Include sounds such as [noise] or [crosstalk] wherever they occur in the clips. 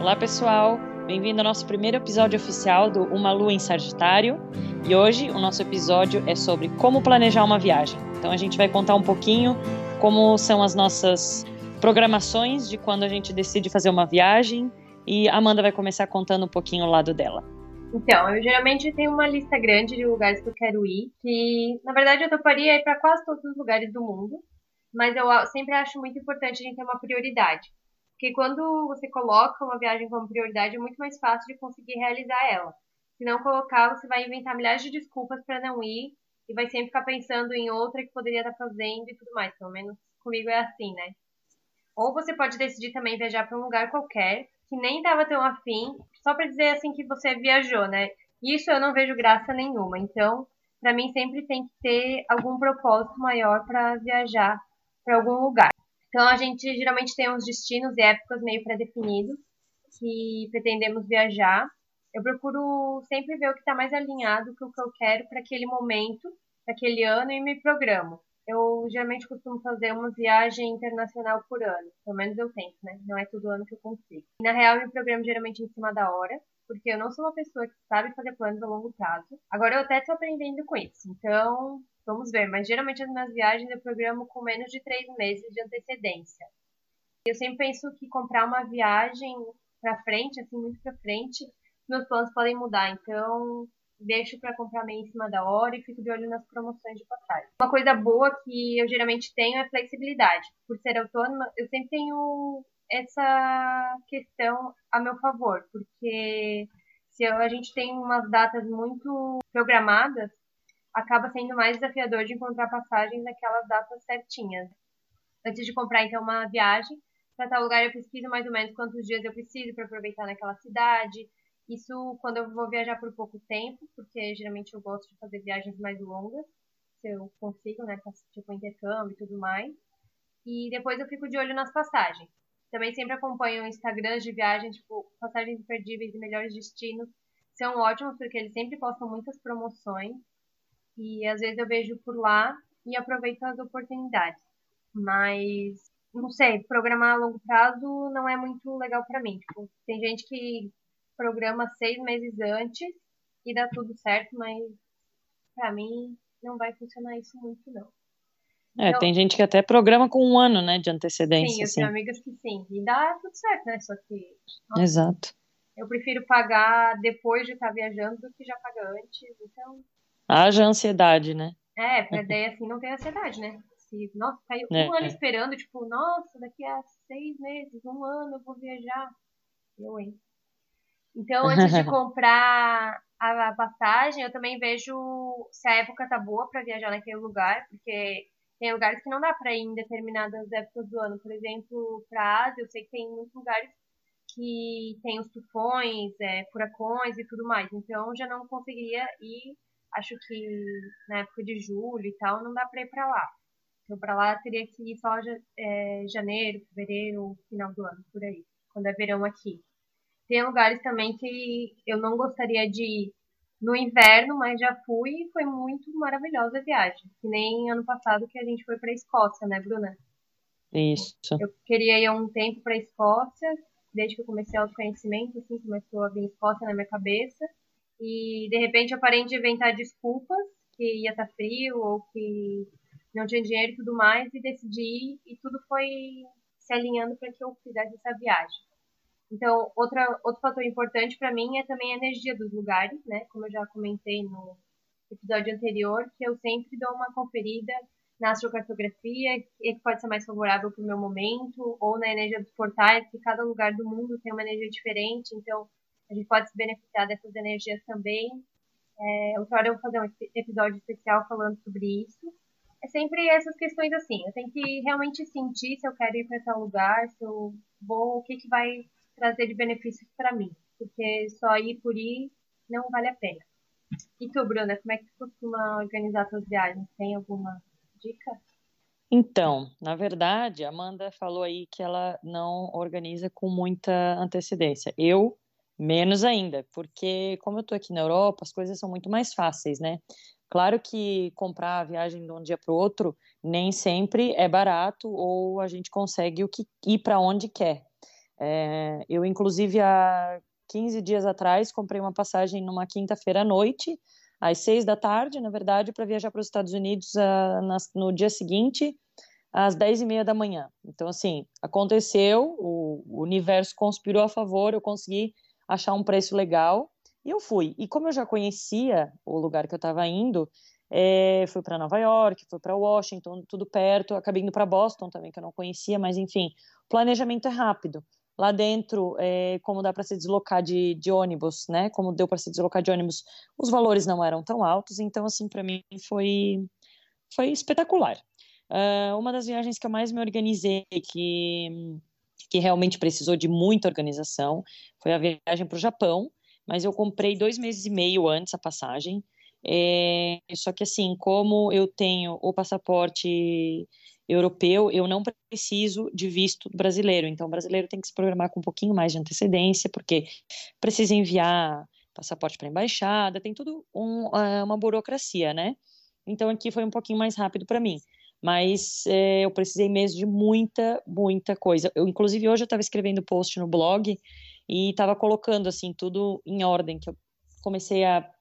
Olá, pessoal. Bem-vindo ao nosso primeiro episódio oficial do Uma Lua em Sagitário. E hoje o nosso episódio é sobre como planejar uma viagem. Então a gente vai contar um pouquinho como são as nossas programações de quando a gente decide fazer uma viagem e a Amanda vai começar contando um pouquinho o lado dela. Então, eu geralmente tenho uma lista grande de lugares que eu quero ir, que na verdade eu toparia ir para quase todos os lugares do mundo, mas eu sempre acho muito importante a gente ter uma prioridade. Porque quando você coloca uma viagem como prioridade, é muito mais fácil de conseguir realizar ela. Se não colocar, você vai inventar milhares de desculpas para não ir e vai sempre ficar pensando em outra que poderia estar fazendo e tudo mais. Pelo menos comigo é assim, né? Ou você pode decidir também viajar para um lugar qualquer que nem estava tão afim, só para dizer assim que você viajou, né? Isso eu não vejo graça nenhuma. Então, para mim sempre tem que ter algum propósito maior para viajar para algum lugar. Então, a gente geralmente tem uns destinos e épocas meio pré-definidos que pretendemos viajar. Eu procuro sempre ver o que está mais alinhado com o que eu quero para aquele momento, para aquele ano e me programo eu geralmente costumo fazer uma viagem internacional por ano. Pelo menos eu tento, né? Não é todo ano que eu consigo. Na real, eu me programo geralmente em cima da hora, porque eu não sou uma pessoa que sabe fazer planos a longo prazo. Agora eu até estou aprendendo com isso. Então, vamos ver. Mas geralmente as minhas viagens eu programo com menos de três meses de antecedência. Eu sempre penso que comprar uma viagem para frente, assim, muito para frente, meus planos podem mudar. Então, deixo para comprar meio em cima da hora e fico de olho nas promoções de passagem. Uma coisa boa que eu geralmente tenho é flexibilidade. Por ser autônoma, eu sempre tenho essa questão a meu favor, porque se a gente tem umas datas muito programadas, acaba sendo mais desafiador de encontrar passagens naquelas datas certinhas. Antes de comprar então uma viagem para tal lugar, eu pesquiso mais ou menos quantos dias eu preciso para aproveitar naquela cidade, isso quando eu vou viajar por pouco tempo, porque geralmente eu gosto de fazer viagens mais longas, se eu consigo, né, tipo intercâmbio e tudo mais. E depois eu fico de olho nas passagens. Também sempre acompanho Instagrams de viagem, tipo, passagens imperdíveis e melhores destinos. São ótimos porque eles sempre postam muitas promoções. E às vezes eu vejo por lá e aproveito as oportunidades. Mas, não sei, programar a longo prazo não é muito legal para mim. Tipo, tem gente que programa seis meses antes e dá tudo certo, mas para mim não vai funcionar isso muito, não. É, então, tem gente que até programa com um ano, né, de antecedência. Sim, eu assim. tenho amigas que sim. E dá tudo certo, né? Só que. Nossa, Exato. Eu prefiro pagar depois de estar viajando do que já pagar antes, então. Haja ansiedade, né? É, pra [laughs] daí assim não tem ansiedade, né? Se, nossa, caiu um é, ano esperando, tipo, nossa, daqui a seis meses, um ano eu vou viajar. Eu, hein? Então, antes de [laughs] comprar a passagem, eu também vejo se a época tá boa para viajar naquele lugar, porque tem lugares que não dá para ir em determinadas épocas do ano. Por exemplo, para Ásia, eu sei que tem muitos lugares que tem os tufões, é, furacões e tudo mais. Então, já não conseguiria ir, acho que na época de julho e tal, não dá para ir para lá. Então, para lá teria que ir só é, janeiro, fevereiro, final do ano, por aí, quando é verão aqui. Tem lugares também que eu não gostaria de ir no inverno, mas já fui e foi muito maravilhosa a viagem. Que nem ano passado que a gente foi para a Escócia, né, Bruna? Isso. Eu queria ir há um tempo para a Escócia, desde que eu comecei o autoconhecimento, assim, começou a vir Escócia na minha cabeça. E de repente eu parei de inventar desculpas que ia estar tá frio ou que não tinha dinheiro e tudo mais e decidi ir, e tudo foi se alinhando para que eu fizesse essa viagem. Então, outra, outro fator importante para mim é também a energia dos lugares, né? Como eu já comentei no episódio anterior, que eu sempre dou uma conferida na astrocartografia, que pode ser mais favorável para o meu momento, ou na energia dos portais, que cada lugar do mundo tem uma energia diferente, então a gente pode se beneficiar dessas energias também. É, outra hora eu vou fazer um episódio especial falando sobre isso. É sempre essas questões assim, eu tenho que realmente sentir se eu quero ir para tal lugar, se eu vou, o que, que vai trazer de benefícios para mim, porque só ir por ir não vale a pena. E tu, Bruna, como é que tu costuma organizar suas viagens? Tem alguma dica? Então, na verdade, a Amanda falou aí que ela não organiza com muita antecedência. Eu, menos ainda, porque como eu estou aqui na Europa, as coisas são muito mais fáceis, né? Claro que comprar a viagem de um dia para o outro nem sempre é barato ou a gente consegue o que ir para onde quer. É, eu, inclusive, há 15 dias atrás, comprei uma passagem numa quinta-feira à noite, às seis da tarde, na verdade, para viajar para os Estados Unidos uh, na, no dia seguinte, às dez e meia da manhã. Então, assim, aconteceu, o, o universo conspirou a favor, eu consegui achar um preço legal e eu fui. E como eu já conhecia o lugar que eu estava indo, é, fui para Nova York, fui para Washington, tudo perto, acabei indo para Boston também, que eu não conhecia, mas enfim, planejamento é rápido. Lá dentro, é, como dá para se deslocar de, de, ônibus, né? Como deu para se deslocar de ônibus, os valores não eram tão altos, então assim para mim foi foi espetacular. Uh, uma das viagens que eu mais me organizei, que, que realmente precisou de muita organização, foi a viagem para o Japão, mas eu comprei dois meses e meio antes a passagem. É, só que assim, como eu tenho o passaporte europeu, eu não preciso de visto brasileiro. Então, o brasileiro tem que se programar com um pouquinho mais de antecedência, porque precisa enviar passaporte para embaixada, tem tudo um, ah, uma burocracia, né? Então, aqui foi um pouquinho mais rápido para mim mas é, eu precisei mesmo de muita, muita coisa. Eu, inclusive, hoje eu estava escrevendo post no blog e estava colocando, assim, tudo em ordem, que eu comecei a é,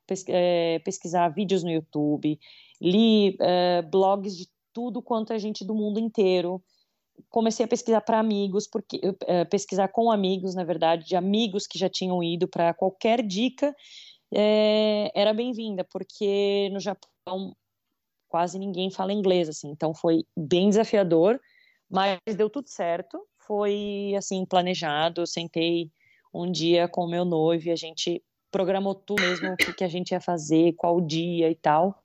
pesquisar vídeos no YouTube, li é, blogs de tudo quanto é gente do mundo inteiro, comecei a pesquisar para amigos, porque é, pesquisar com amigos, na verdade, de amigos que já tinham ido para qualquer dica era bem-vinda, porque no Japão quase ninguém fala inglês, assim, então foi bem desafiador, mas deu tudo certo, foi, assim, planejado, eu sentei um dia com o meu noivo e a gente programou tudo mesmo, o que, que a gente ia fazer, qual dia e tal,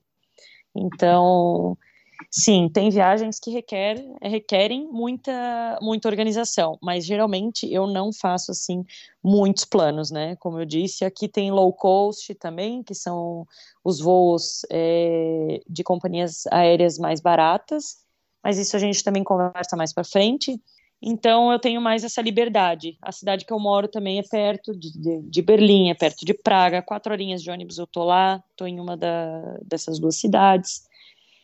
então Sim, tem viagens que requer, requerem muita, muita organização, mas geralmente eu não faço assim muitos planos, né? Como eu disse, aqui tem low cost também, que são os voos é, de companhias aéreas mais baratas, mas isso a gente também conversa mais para frente. Então eu tenho mais essa liberdade. A cidade que eu moro também é perto de, de, de Berlim, é perto de Praga, quatro horinhas de ônibus eu tô lá, tô em uma da, dessas duas cidades.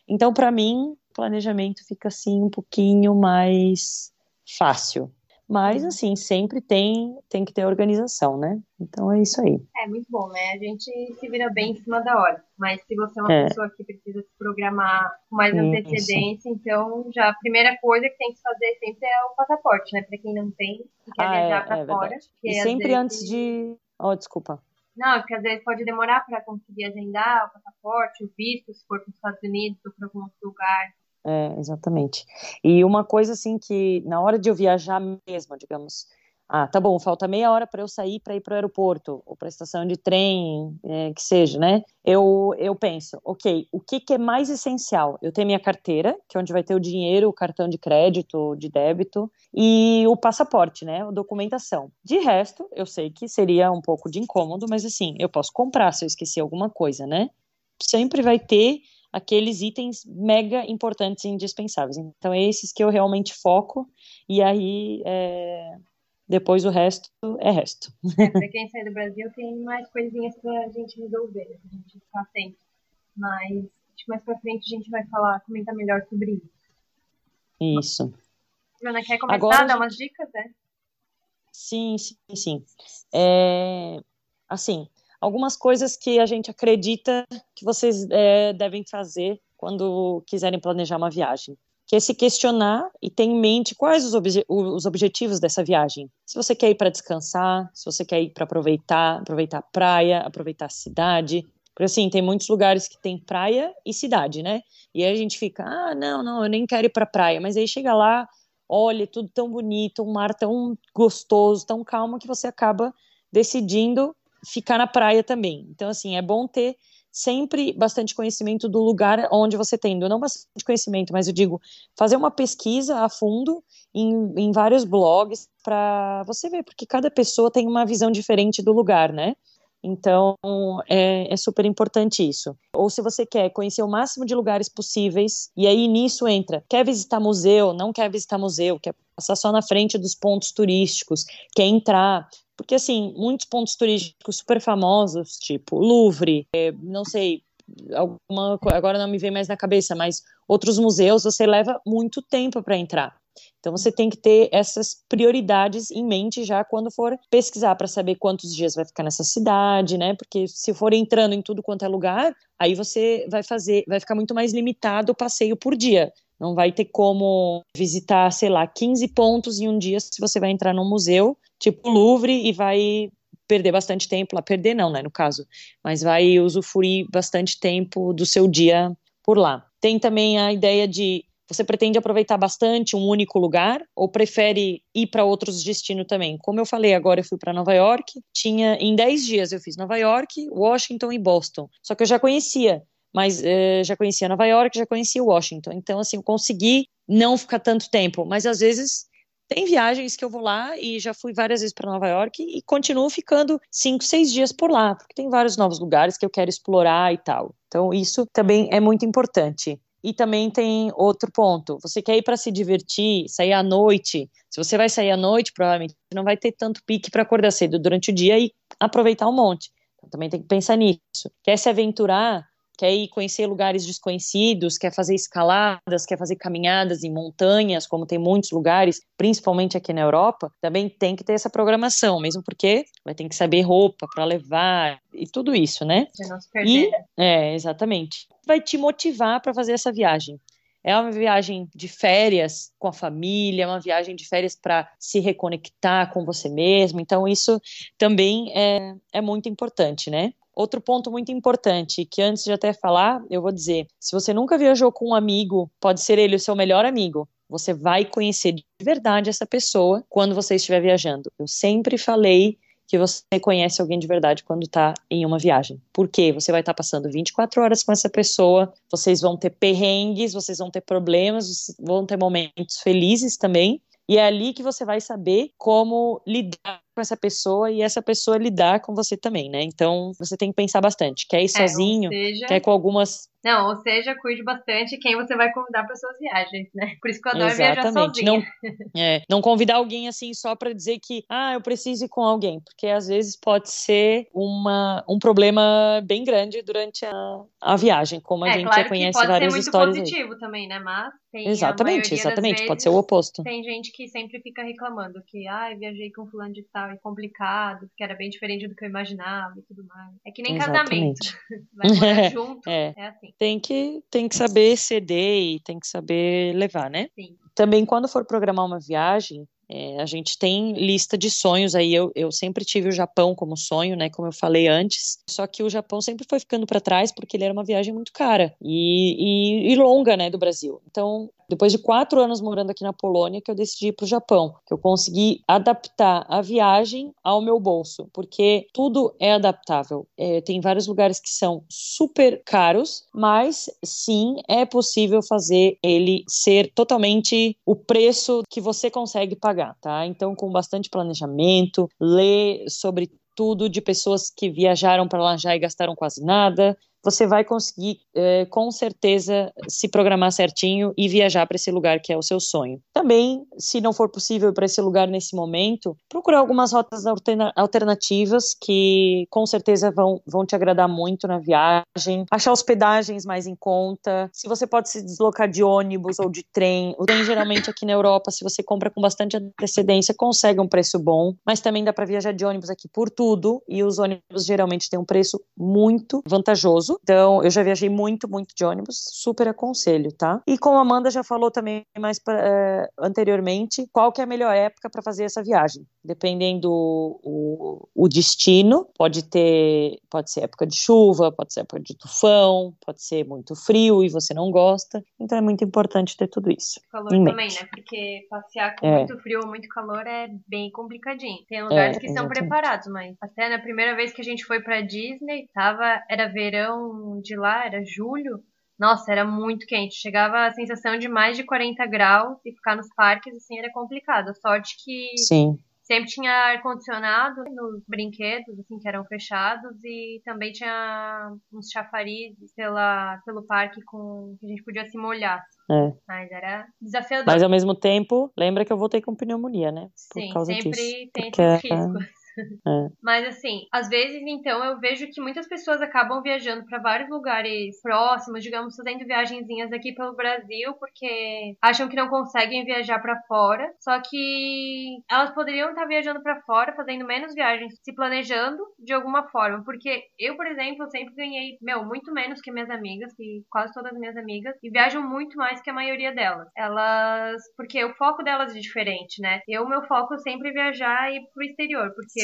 Então, para mim, planejamento fica assim um pouquinho mais fácil. Mas, assim, sempre tem, tem que ter organização, né? Então é isso aí. É muito bom, né? A gente se vira bem em cima da hora. Mas se você é uma é. pessoa que precisa se programar com mais antecedência, então já a primeira coisa que tem que fazer sempre é o passaporte, né? Para quem não tem, que quer ah, viajar é, para é fora. E sempre vezes... antes de. Oh, desculpa. Não, porque às vezes pode demorar para conseguir agendar o passaporte, o visto, se for para os Estados Unidos ou para algum outro lugar. É, exatamente. E uma coisa assim que na hora de eu viajar mesmo, digamos, ah, tá bom, falta meia hora para eu sair para ir para o aeroporto ou para a estação de trem, é, que seja, né? Eu, eu penso, ok, o que, que, é mais essencial? Eu tenho minha carteira, que é onde vai ter o dinheiro, o cartão de crédito, de débito, e o passaporte, né? A documentação. De resto, eu sei que seria um pouco de incômodo, mas assim, eu posso comprar se eu esqueci alguma coisa, né? Sempre vai ter aqueles itens mega importantes e indispensáveis. Então, é esses que eu realmente foco, e aí. É depois o resto é resto. [laughs] É, para quem sai do Brasil tem mais coisinhas para a gente resolver, né? pra gente ficar atento. Mas acho que mais para frente a gente vai falar, comentar melhor sobre isso. Isso. Joana, quer começar Agora, a dar umas dicas, né? Sim, sim, sim. É, assim, algumas coisas que a gente acredita que vocês é, devem fazer quando quiserem planejar uma viagem que é se questionar e ter em mente quais os, obje os objetivos dessa viagem. Se você quer ir para descansar, se você quer ir para aproveitar, aproveitar a praia, aproveitar a cidade. Porque assim, tem muitos lugares que tem praia e cidade, né? E aí a gente fica, ah, não, não, eu nem quero ir para praia. Mas aí chega lá, olha, tudo tão bonito, um mar tão gostoso, tão calmo, que você acaba decidindo ficar na praia também. Então, assim, é bom ter sempre bastante conhecimento do lugar onde você tem, não bastante conhecimento, mas eu digo, fazer uma pesquisa a fundo em, em vários blogs para você ver, porque cada pessoa tem uma visão diferente do lugar, né? Então, é, é, super importante isso. Ou se você quer conhecer o máximo de lugares possíveis, e aí nisso entra, quer visitar museu, não quer visitar museu, quer passar só na frente dos pontos turísticos, quer entrar, porque, assim, muitos pontos turísticos super famosos, tipo Louvre, é, não sei, alguma agora não me vem mais na cabeça, mas outros museus você leva muito tempo para entrar. Então você tem que ter essas prioridades em mente já quando for pesquisar para saber quantos dias vai ficar nessa cidade, né? Porque se for entrando em tudo quanto é lugar, aí você vai fazer, vai ficar muito mais limitado o passeio por dia. Não vai ter como visitar, sei lá, 15 pontos em um dia se você vai entrar num museu, tipo Louvre, e vai perder bastante tempo lá. Perder não, né, no caso. Mas vai usufruir bastante tempo do seu dia por lá. Tem também a ideia de você pretende aproveitar bastante um único lugar ou prefere ir para outros destinos também? Como eu falei, agora eu fui para Nova York, tinha em 10 dias eu fiz Nova York, Washington e Boston. Só que eu já conhecia, mas uh, já conhecia Nova York, já conhecia Washington. Então assim, eu consegui não ficar tanto tempo, mas às vezes tem viagens que eu vou lá e já fui várias vezes para Nova York e continuo ficando cinco, seis dias por lá, porque tem vários novos lugares que eu quero explorar e tal. Então, isso também é muito importante. E também tem outro ponto. Você quer ir para se divertir, sair à noite. Se você vai sair à noite, provavelmente não vai ter tanto pique para acordar cedo durante o dia e aproveitar um monte. Então, também tem que pensar nisso. Quer se aventurar? Quer ir conhecer lugares desconhecidos? Quer fazer escaladas? Quer fazer caminhadas em montanhas, como tem muitos lugares, principalmente aqui na Europa? Também tem que ter essa programação, mesmo porque vai ter que saber roupa para levar e tudo isso, né? não se perder. E, é, exatamente vai te motivar para fazer essa viagem. É uma viagem de férias com a família, é uma viagem de férias para se reconectar com você mesmo. Então, isso também é, é muito importante, né? Outro ponto muito importante, que antes de até falar, eu vou dizer: se você nunca viajou com um amigo, pode ser ele o seu melhor amigo. Você vai conhecer de verdade essa pessoa quando você estiver viajando. Eu sempre falei que você conhece alguém de verdade quando está em uma viagem. Porque você vai estar tá passando 24 horas com essa pessoa, vocês vão ter perrengues, vocês vão ter problemas, vão ter momentos felizes também. E é ali que você vai saber como lidar com essa pessoa e essa pessoa lidar com você também, né? Então você tem que pensar bastante. Quer ir é, sozinho? Seja... Quer com algumas não, ou seja, cuide bastante quem você vai convidar para suas viagens, né? Por isso que eu adoro Exatamente. viajar sozinha. Não, é, não convidar alguém assim só para dizer que, ah, eu preciso ir com alguém, porque às vezes pode ser uma, um problema bem grande durante a, a viagem, como a é, gente claro já conhece pode várias ser muito histórias. positivo aí. também, né? Mas tem exatamente, exatamente, vezes, pode ser o oposto. Tem gente que sempre fica reclamando que, ah, viajei com fulano de tal, é complicado, que era bem diferente do que eu imaginava e tudo mais. É que nem exatamente. casamento. [laughs] vai morar [laughs] junto, é. é assim. Tem que tem que saber ceder e tem que saber levar, né? Sim. Também quando for programar uma viagem, é, a gente tem lista de sonhos aí. Eu, eu sempre tive o Japão como sonho, né? Como eu falei antes. Só que o Japão sempre foi ficando para trás porque ele era uma viagem muito cara e, e, e longa, né? Do Brasil. Então depois de quatro anos morando aqui na Polônia, que eu decidi ir para o Japão, que eu consegui adaptar a viagem ao meu bolso, porque tudo é adaptável. É, tem vários lugares que são super caros, mas sim é possível fazer ele ser totalmente o preço que você consegue pagar, tá? Então, com bastante planejamento, ler sobre tudo de pessoas que viajaram para lá já e gastaram quase nada, você vai conseguir, é, com certeza, se programar certinho e viajar para esse lugar que é o seu sonho. Também, se não for possível para esse lugar nesse momento, procurar algumas rotas alternativas que com certeza vão, vão te agradar muito na viagem. Achar hospedagens mais em conta. Se você pode se deslocar de ônibus ou de trem. O trem, geralmente, aqui na Europa, se você compra com bastante antecedência, consegue um preço bom. Mas também dá para viajar de ônibus aqui por tudo. E os ônibus geralmente têm um preço muito vantajoso então, eu já viajei muito, muito de ônibus, super aconselho, tá? E como a Amanda já falou também mais pra, é, anteriormente, qual que é a melhor época para fazer essa viagem? Dependendo o, o destino, pode ter, pode ser época de chuva, pode ser época de tufão, pode ser muito frio e você não gosta. Então é muito importante ter tudo isso. Calor também, né? Porque passear com é. muito frio ou muito calor é bem complicadinho. Tem lugares é, que são preparados, mas até na primeira vez que a gente foi para Disney, tava era verão de lá, era julho, nossa, era muito quente. Chegava a sensação de mais de 40 graus e ficar nos parques, assim, era complicado. A sorte que Sim. sempre tinha ar-condicionado nos brinquedos, assim, que eram fechados e também tinha uns chafarizes pela, pelo parque com que a gente podia se molhar. É. Mas era desafiador. Mas ao mesmo tempo, lembra que eu voltei com pneumonia, né? Por Sim, sempre disso. tem Porque... esses riscos. É. Mas assim, às vezes então eu vejo que muitas pessoas acabam viajando para vários lugares próximos, digamos, fazendo viagenzinhas aqui pelo Brasil, porque acham que não conseguem viajar para fora. Só que elas poderiam estar viajando para fora, fazendo menos viagens, se planejando de alguma forma. Porque eu, por exemplo, sempre ganhei, meu, muito menos que minhas amigas, que quase todas as minhas amigas, e viajam muito mais que a maioria delas. Elas. Porque o foco delas é diferente, né? Eu, meu foco é sempre viajar e ir pro exterior, porque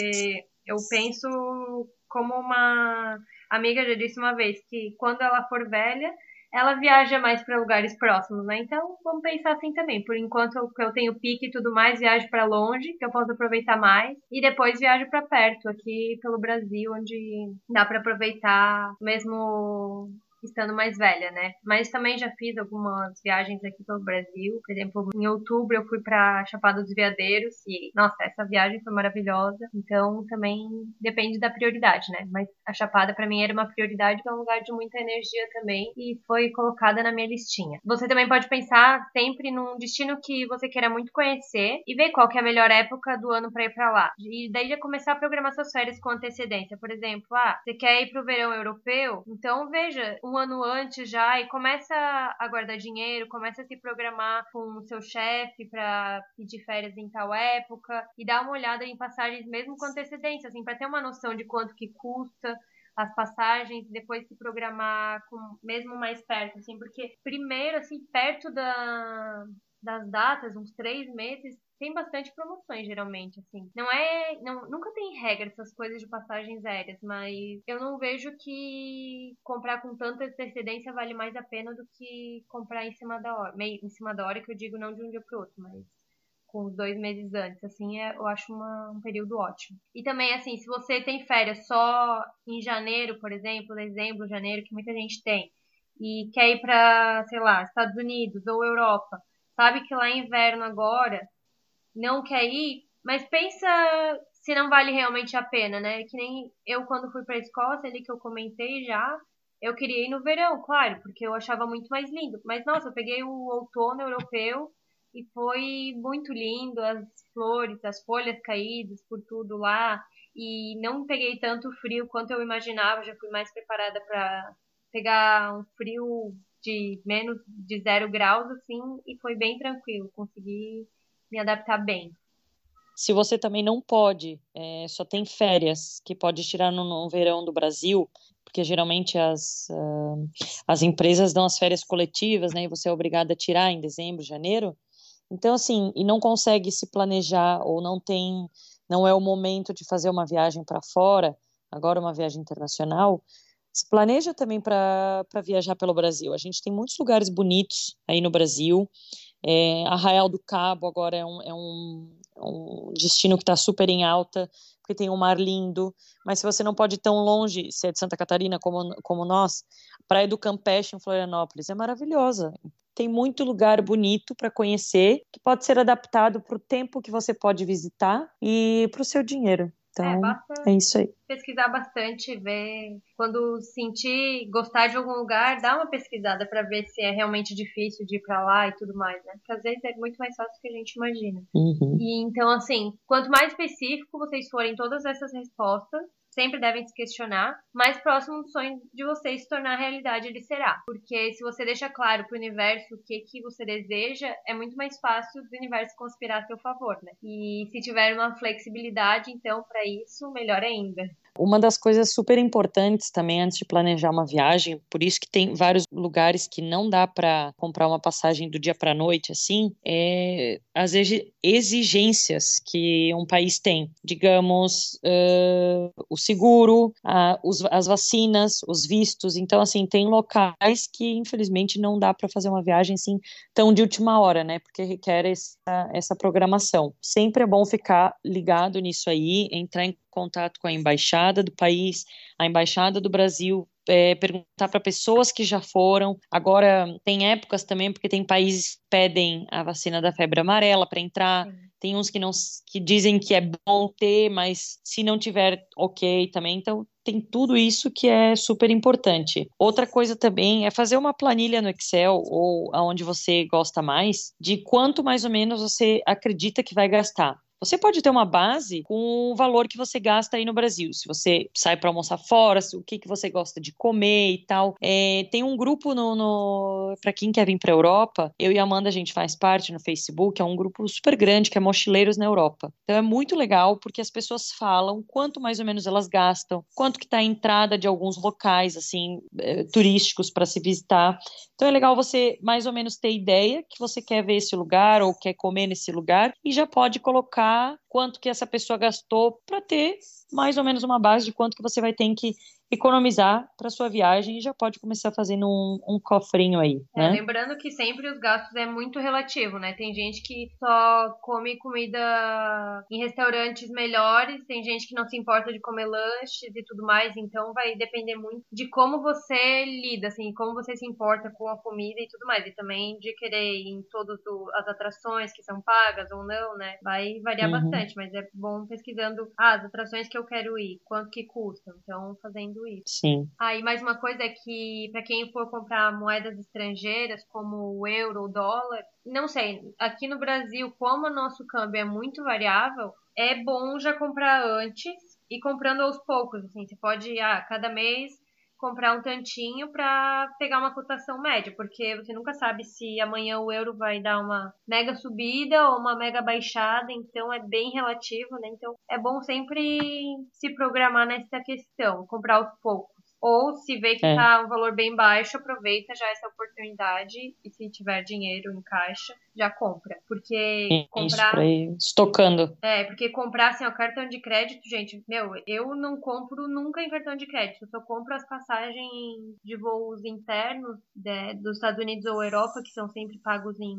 eu penso como uma amiga já disse uma vez que quando ela for velha, ela viaja mais para lugares próximos, né? Então vamos pensar assim também. Por enquanto eu, eu tenho pique e tudo mais, viajo para longe, que eu posso aproveitar mais, e depois viajo para perto, aqui pelo Brasil, onde dá para aproveitar mesmo estando mais velha, né? Mas também já fiz algumas viagens aqui pelo Brasil. Por exemplo, em outubro eu fui para Chapada dos Veadeiros e, nossa, essa viagem foi maravilhosa. Então também depende da prioridade, né? Mas a Chapada para mim era uma prioridade, é um lugar de muita energia também e foi colocada na minha listinha. Você também pode pensar sempre num destino que você queira muito conhecer e ver qual que é a melhor época do ano para ir para lá. E daí já começar a programar suas férias com antecedência. Por exemplo, ah, você quer ir pro verão europeu? Então veja um ano antes já e começa a guardar dinheiro, começa a se programar com o seu chefe para pedir férias em tal época e dar uma olhada em passagens mesmo com antecedência, assim, para ter uma noção de quanto que custa as passagens, depois se programar com mesmo mais perto, assim, porque primeiro, assim, perto da, das datas, uns três meses, tem bastante promoções, geralmente, assim. Não é. Não, nunca tem regra essas coisas de passagens aéreas, mas eu não vejo que comprar com tanta antecedência vale mais a pena do que comprar em cima da hora. Meio em cima da hora, que eu digo não de um dia pro outro, mas com dois meses antes, assim, é, eu acho uma, um período ótimo. E também, assim, se você tem férias só em janeiro, por exemplo, dezembro, janeiro, que muita gente tem, e quer ir para, sei lá, Estados Unidos ou Europa, sabe que lá é inverno agora, não quer ir, mas pensa se não vale realmente a pena, né? Que nem eu quando fui para Escócia, ali que eu comentei já, eu queria ir no verão, claro, porque eu achava muito mais lindo. Mas nossa, eu peguei o outono europeu e foi muito lindo, as flores, as folhas caídas por tudo lá. E não peguei tanto frio quanto eu imaginava, já fui mais preparada para pegar um frio de menos de zero graus, assim, e foi bem tranquilo, consegui me adaptar bem. Se você também não pode, é, só tem férias que pode tirar no, no, verão do Brasil, porque geralmente as, uh, as empresas dão as férias coletivas, né, e você é obrigado a tirar em dezembro, janeiro. Então, assim, e não consegue se planejar ou não tem, não é o momento de fazer uma viagem para fora, agora uma viagem internacional, se planeja também para viajar pelo Brasil. A gente tem muitos lugares bonitos aí no Brasil. É, Arraial do Cabo agora é um, é um, é um destino que está super em alta, porque tem um mar lindo, mas se você não pode ir tão longe, se é de Santa Catarina como, como nós, Praia do Campeche em Florianópolis é maravilhosa. Tem muito lugar bonito para conhecer, que pode ser adaptado para o tempo que você pode visitar e para o seu dinheiro. Então, é, é, isso aí. Pesquisar bastante, ver. Quando sentir gostar de algum lugar, dá uma pesquisada para ver se é realmente difícil de ir para lá e tudo mais, né? Porque às vezes é muito mais fácil do que a gente imagina. Uhum. E então, assim, quanto mais específico vocês forem todas essas respostas, sempre devem se questionar, mais próximo do sonho de vocês se tornar realidade ele será. Porque se você deixa claro para o universo o que, que você deseja, é muito mais fácil do universo conspirar a seu favor, né? E se tiver uma flexibilidade, então, para isso, melhor ainda. Uma das coisas super importantes também antes de planejar uma viagem, por isso que tem vários lugares que não dá para comprar uma passagem do dia para a noite, assim, é as exigências que um país tem. Digamos, uh, o seguro, uh, os, as vacinas, os vistos. Então, assim, tem locais que infelizmente não dá para fazer uma viagem assim tão de última hora, né? Porque requer essa, essa programação. Sempre é bom ficar ligado nisso aí, entrar em contato com a embaixada do país, a embaixada do Brasil, é, perguntar para pessoas que já foram. Agora, tem épocas também, porque tem países que pedem a vacina da febre amarela para entrar. Sim. Tem uns que não que dizem que é bom ter, mas se não tiver, ok também. Então, tem tudo isso que é super importante. Outra coisa também é fazer uma planilha no Excel ou aonde você gosta mais de quanto mais ou menos você acredita que vai gastar. Você pode ter uma base com o valor que você gasta aí no Brasil. Se você sai para almoçar fora, o que, que você gosta de comer e tal. É, tem um grupo no, no para quem quer vir para a Europa, eu e a Amanda a gente faz parte no Facebook, é um grupo super grande que é Mochileiros na Europa. Então é muito legal porque as pessoas falam quanto mais ou menos elas gastam, quanto que está a entrada de alguns locais assim é, turísticos para se visitar. Então é legal você mais ou menos ter ideia que você quer ver esse lugar ou quer comer nesse lugar e já pode colocar quanto que essa pessoa gastou para ter mais ou menos uma base de quanto que você vai ter que economizar para sua viagem e já pode começar fazendo um, um cofrinho aí, é, né? Lembrando que sempre os gastos é muito relativo, né? Tem gente que só come comida em restaurantes melhores, tem gente que não se importa de comer lanches e tudo mais, então vai depender muito de como você lida, assim, como você se importa com a comida e tudo mais, e também de querer ir em todas as atrações que são pagas ou não, né? Vai variar uhum. bastante, mas é bom pesquisando ah, as atrações que eu quero ir, quanto que custam, então fazendo fazendo isso. Sim. Aí, ah, mais uma coisa é que, para quem for comprar moedas estrangeiras, como o euro, o dólar, não sei, aqui no Brasil, como o nosso câmbio é muito variável, é bom já comprar antes e comprando aos poucos, assim, você pode, ah, cada mês comprar um tantinho para pegar uma cotação média, porque você nunca sabe se amanhã o euro vai dar uma mega subida ou uma mega baixada, então é bem relativo, né? Então é bom sempre se programar nessa questão, comprar aos poucos. Ou se vê que está é. um valor bem baixo, aproveita já essa oportunidade e se tiver dinheiro em caixa, já compra. Porque comprar. estocando. É, porque comprar assim, o cartão de crédito, gente, meu, eu não compro nunca em cartão de crédito. Eu só compro as passagens de voos internos de, né, dos Estados Unidos ou Europa, que são sempre pagos em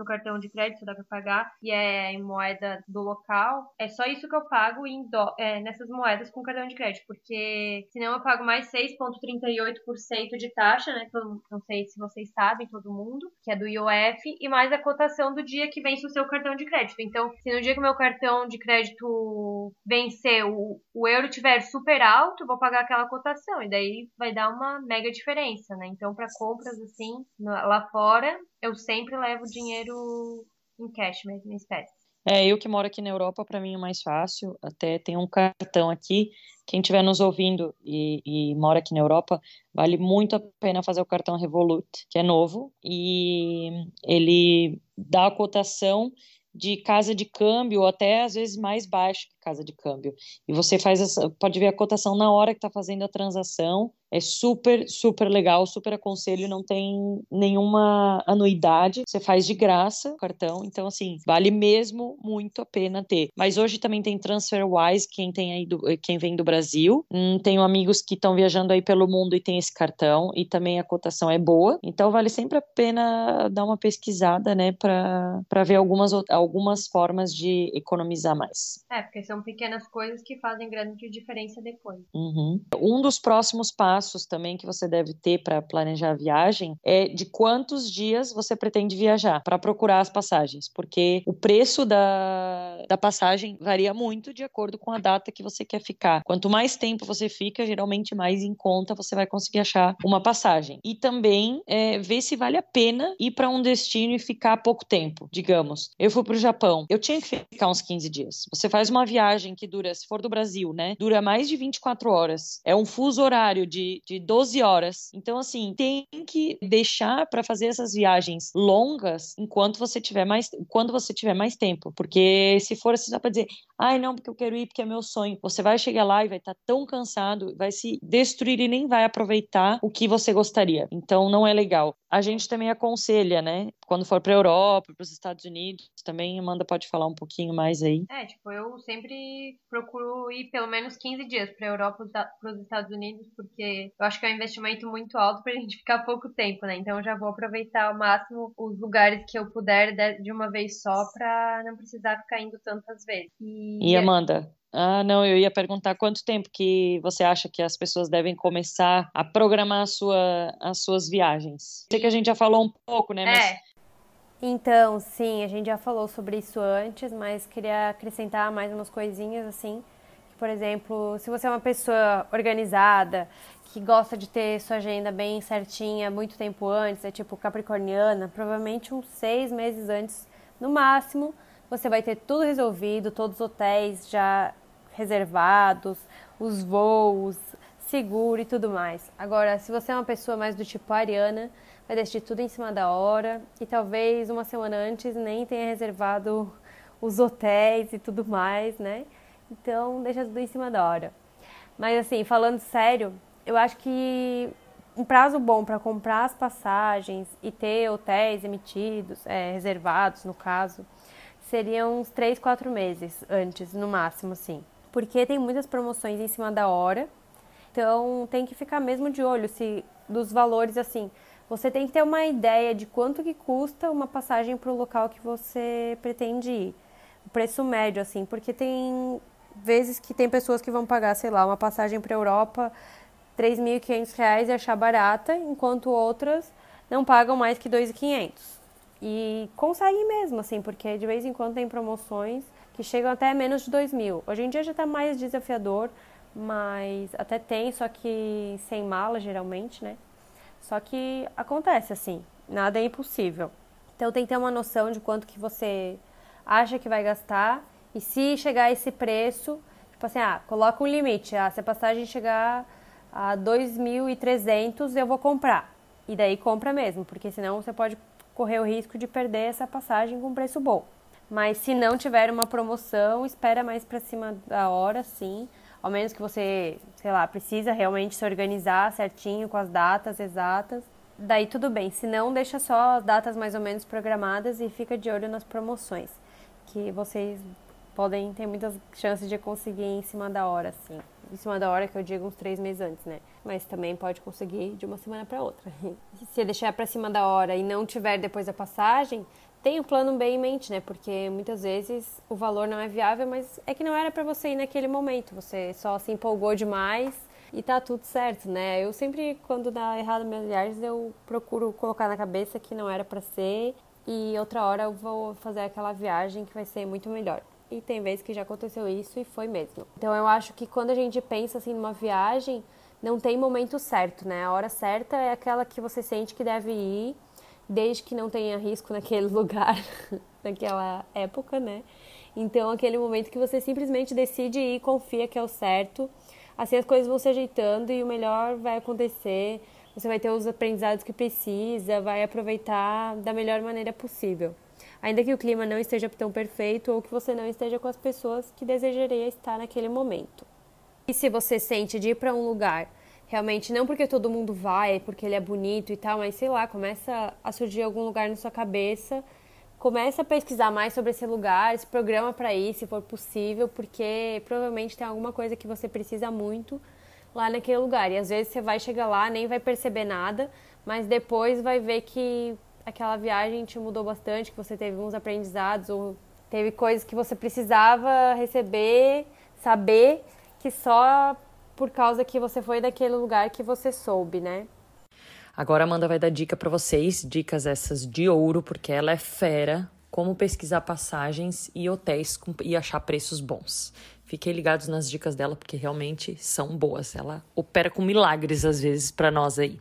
no cartão de crédito, dá para pagar, e é em moeda do local, é só isso que eu pago em do, é, nessas moedas com cartão de crédito, porque senão eu pago mais 6,38% de taxa, né? Não sei se vocês sabem, todo mundo, que é do IOF, e mais a cotação do dia que vence o seu cartão de crédito. Então, se no dia que o meu cartão de crédito vencer, o, o euro tiver super alto, eu vou pagar aquela cotação, e daí vai dar uma mega diferença, né? Então, para compras assim, lá fora, eu sempre levo dinheiro em cash mesmo, em espécie. É, eu que moro aqui na Europa, para mim é mais fácil. Até tem um cartão aqui. Quem estiver nos ouvindo e, e, mora aqui na Europa, vale muito a pena fazer o cartão Revolut, que é novo, e ele dá a cotação de casa de câmbio, até às vezes mais baixo que casa de câmbio. E você faz essa, pode ver a cotação na hora que está fazendo a transação é super, super legal, super aconselho, não tem nenhuma anuidade, você faz de graça o cartão, então assim, vale mesmo muito a pena ter. Mas hoje também tem TransferWise, quem tem aí do, quem vem do Brasil. Hum, tenho amigos que estão viajando aí pelo mundo e tem esse cartão e também a cotação é boa. Então vale sempre a pena dar uma pesquisada, né, para ver algumas algumas formas de economizar mais. É, porque são pequenas coisas que fazem grande diferença depois. Uhum. Um dos próximos passos também que você deve ter para planejar a viagem é de quantos dias você pretende viajar para procurar as passagens, porque o preço da, da passagem varia muito de acordo com a data que você quer ficar. Quanto mais tempo você fica, geralmente mais em conta você vai conseguir achar uma passagem. E também é, ver se vale a pena ir para um destino e ficar pouco tempo. Digamos, eu fui para o Japão, eu tinha que ficar uns 15 dias. Você faz uma viagem que dura, se for do Brasil, né, dura mais de 24 horas. É um fuso horário de de, 12 horas. Então, assim, tem que deixar para fazer essas viagens longas enquanto você tiver mais, quando você tiver mais tempo. Porque se for assim só para dizer, ai, não, porque eu quero ir, porque é meu sonho, você vai chegar lá e vai estar tá tão cansado, vai se destruir e nem vai aproveitar o que você gostaria. Então, não é legal. A gente também aconselha, né? Quando for para Europa, para os Estados Unidos, também Amanda pode falar um pouquinho mais aí. É, tipo, eu sempre procuro ir pelo menos 15 dias para Europa, para os Estados Unidos, porque eu acho que é um investimento muito alto pra [laughs] gente ficar pouco tempo, né? Então eu já vou aproveitar ao máximo os lugares que eu puder de uma vez só pra não precisar ficar indo tantas vezes. E, e Amanda? Ah, não, eu ia perguntar quanto tempo que você acha que as pessoas devem começar a programar a sua, as suas viagens. Sei que a gente já falou um pouco, né? Mas... É. Então, sim, a gente já falou sobre isso antes, mas queria acrescentar mais umas coisinhas assim. Por exemplo, se você é uma pessoa organizada, que gosta de ter sua agenda bem certinha muito tempo antes, é tipo capricorniana, provavelmente uns seis meses antes, no máximo, você vai ter tudo resolvido, todos os hotéis já reservados, os voos, seguro e tudo mais. Agora, se você é uma pessoa mais do tipo ariana, vai decidir tudo em cima da hora e talvez uma semana antes nem tenha reservado os hotéis e tudo mais, né? Então, deixa tudo em cima da hora. Mas assim, falando sério, eu acho que um prazo bom para comprar as passagens e ter hotéis emitidos, é, reservados no caso, seriam uns 3, 4 meses antes, no máximo, assim. Porque tem muitas promoções em cima da hora então tem que ficar mesmo de olho se dos valores assim. Você tem que ter uma ideia de quanto que custa uma passagem para o local que você pretende ir. O preço médio assim, porque tem vezes que tem pessoas que vão pagar, sei lá, uma passagem para a Europa R$ 3.500 e achar barata, enquanto outras não pagam mais que R$ 2.500. E conseguem mesmo, assim, porque de vez em quando tem promoções que chegam até menos de 2 mil. Hoje em dia já está mais desafiador, mas até tem, só que sem mala geralmente, né? Só que acontece assim, nada é impossível. Então tem que ter uma noção de quanto que você acha que vai gastar e se chegar a esse preço, tipo assim, ah, coloca um limite, ah, se a passagem chegar a 2.300 eu vou comprar. E daí compra mesmo, porque senão você pode correr o risco de perder essa passagem com preço bom. Mas se não tiver uma promoção, espera mais para cima da hora, sim ao menos que você, sei lá, precisa realmente se organizar certinho com as datas exatas. Daí tudo bem, se não, deixa só as datas mais ou menos programadas e fica de olho nas promoções, que vocês podem ter muitas chances de conseguir em cima da hora, assim. Em cima da hora que eu digo uns três meses antes, né? Mas também pode conseguir de uma semana para outra. [laughs] Se deixar para cima da hora e não tiver depois a passagem, tem o plano B em mente, né? Porque muitas vezes o valor não é viável, mas é que não era para você ir naquele momento. Você só se empolgou demais e tá tudo certo, né? Eu sempre, quando dá errado minhas viagens, eu procuro colocar na cabeça que não era para ser e outra hora eu vou fazer aquela viagem que vai ser muito melhor. E tem vezes que já aconteceu isso e foi mesmo. Então eu acho que quando a gente pensa assim numa viagem, não tem momento certo, né? A hora certa é aquela que você sente que deve ir desde que não tenha risco naquele [laughs] lugar, naquela época, né? Então, aquele momento que você simplesmente decide e confia que é o certo, assim as coisas vão se ajeitando e o melhor vai acontecer. Você vai ter os aprendizados que precisa, vai aproveitar da melhor maneira possível. Ainda que o clima não esteja tão perfeito ou que você não esteja com as pessoas que desejaria estar naquele momento. E se você sente de ir para um lugar realmente não porque todo mundo vai, porque ele é bonito e tal, mas sei lá, começa a surgir algum lugar na sua cabeça, começa a pesquisar mais sobre esse lugar, se programa para ir, se for possível, porque provavelmente tem alguma coisa que você precisa muito lá naquele lugar. E às vezes você vai chegar lá, nem vai perceber nada, mas depois vai ver que aquela viagem te mudou bastante, que você teve uns aprendizados ou teve coisas que você precisava receber, saber que só por causa que você foi daquele lugar que você soube, né? Agora a Amanda vai dar dica para vocês, dicas essas de ouro, porque ela é fera, como pesquisar passagens e hotéis e achar preços bons. Fiquem ligados nas dicas dela, porque realmente são boas. Ela opera com milagres às vezes para nós aí.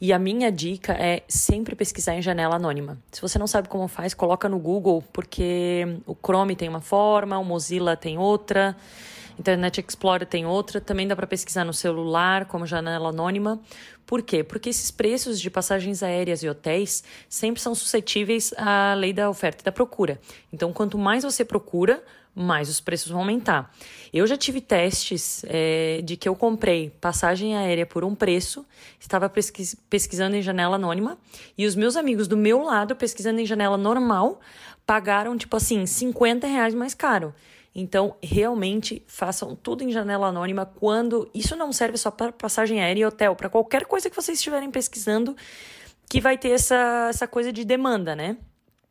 E a minha dica é sempre pesquisar em janela anônima. Se você não sabe como faz, coloca no Google, porque o Chrome tem uma forma, o Mozilla tem outra. Internet Explorer tem outra, também dá para pesquisar no celular como janela anônima. Por quê? Porque esses preços de passagens aéreas e hotéis sempre são suscetíveis à lei da oferta e da procura. Então, quanto mais você procura, mais os preços vão aumentar. Eu já tive testes é, de que eu comprei passagem aérea por um preço, estava pesquis pesquisando em janela anônima, e os meus amigos do meu lado, pesquisando em janela normal, pagaram, tipo assim, 50 reais mais caro. Então, realmente façam tudo em janela anônima quando isso não serve só para passagem aérea e hotel, para qualquer coisa que vocês estiverem pesquisando que vai ter essa, essa coisa de demanda, né?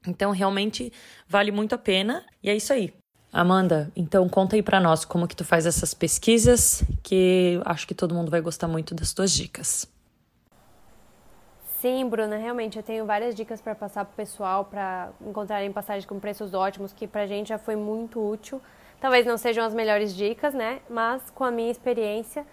Então, realmente vale muito a pena. E é isso aí. Amanda, então conta aí para nós como que tu faz essas pesquisas, que acho que todo mundo vai gostar muito das tuas dicas. Sim, Bruna, realmente eu tenho várias dicas para passar pro pessoal para encontrarem passagens com preços ótimos, que pra gente já foi muito útil. Talvez não sejam as melhores dicas, né? Mas com a minha experiência,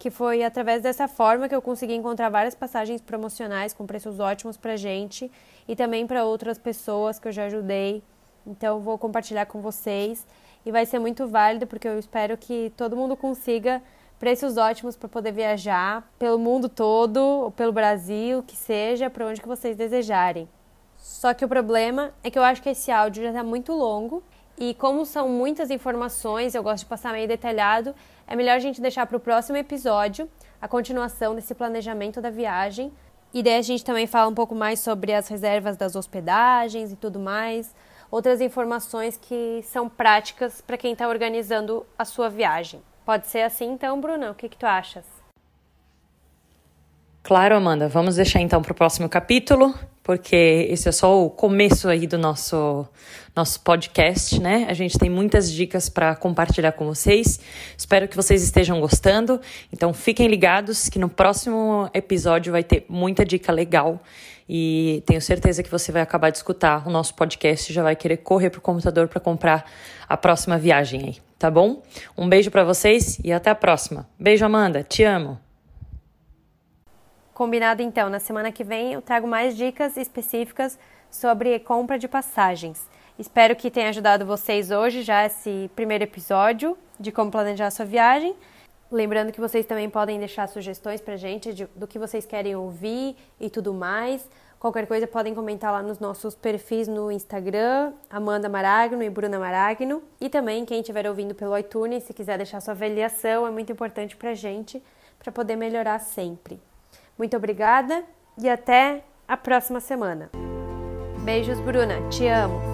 que foi através dessa forma que eu consegui encontrar várias passagens promocionais com preços ótimos pra gente e também para outras pessoas que eu já ajudei Então vou compartilhar com vocês e vai ser muito válido porque eu espero que todo mundo consiga preços ótimos para poder viajar pelo mundo todo, ou pelo Brasil, que seja, para onde que vocês desejarem. Só que o problema é que eu acho que esse áudio já está muito longo e como são muitas informações, eu gosto de passar meio detalhado, é melhor a gente deixar para o próximo episódio a continuação desse planejamento da viagem. E daí a gente também fala um pouco mais sobre as reservas das hospedagens e tudo mais, outras informações que são práticas para quem está organizando a sua viagem. Pode ser assim então, Bruna? O que, que tu achas? Claro, Amanda. Vamos deixar então para o próximo capítulo, porque esse é só o começo aí do nosso nosso podcast, né? A gente tem muitas dicas para compartilhar com vocês. Espero que vocês estejam gostando. Então fiquem ligados que no próximo episódio vai ter muita dica legal e tenho certeza que você vai acabar de escutar o nosso podcast e já vai querer correr pro computador para comprar a próxima viagem aí, tá bom? Um beijo para vocês e até a próxima. Beijo, Amanda. Te amo. Combinado então, na semana que vem eu trago mais dicas específicas sobre compra de passagens. Espero que tenha ajudado vocês hoje já esse primeiro episódio de como planejar sua viagem. Lembrando que vocês também podem deixar sugestões pra gente de, do que vocês querem ouvir e tudo mais. Qualquer coisa podem comentar lá nos nossos perfis no Instagram, Amanda Maragno e Bruna Maragno. E também quem estiver ouvindo pelo iTunes, se quiser deixar sua avaliação, é muito importante pra gente, para poder melhorar sempre. Muito obrigada e até a próxima semana. Beijos, Bruna. Te amo.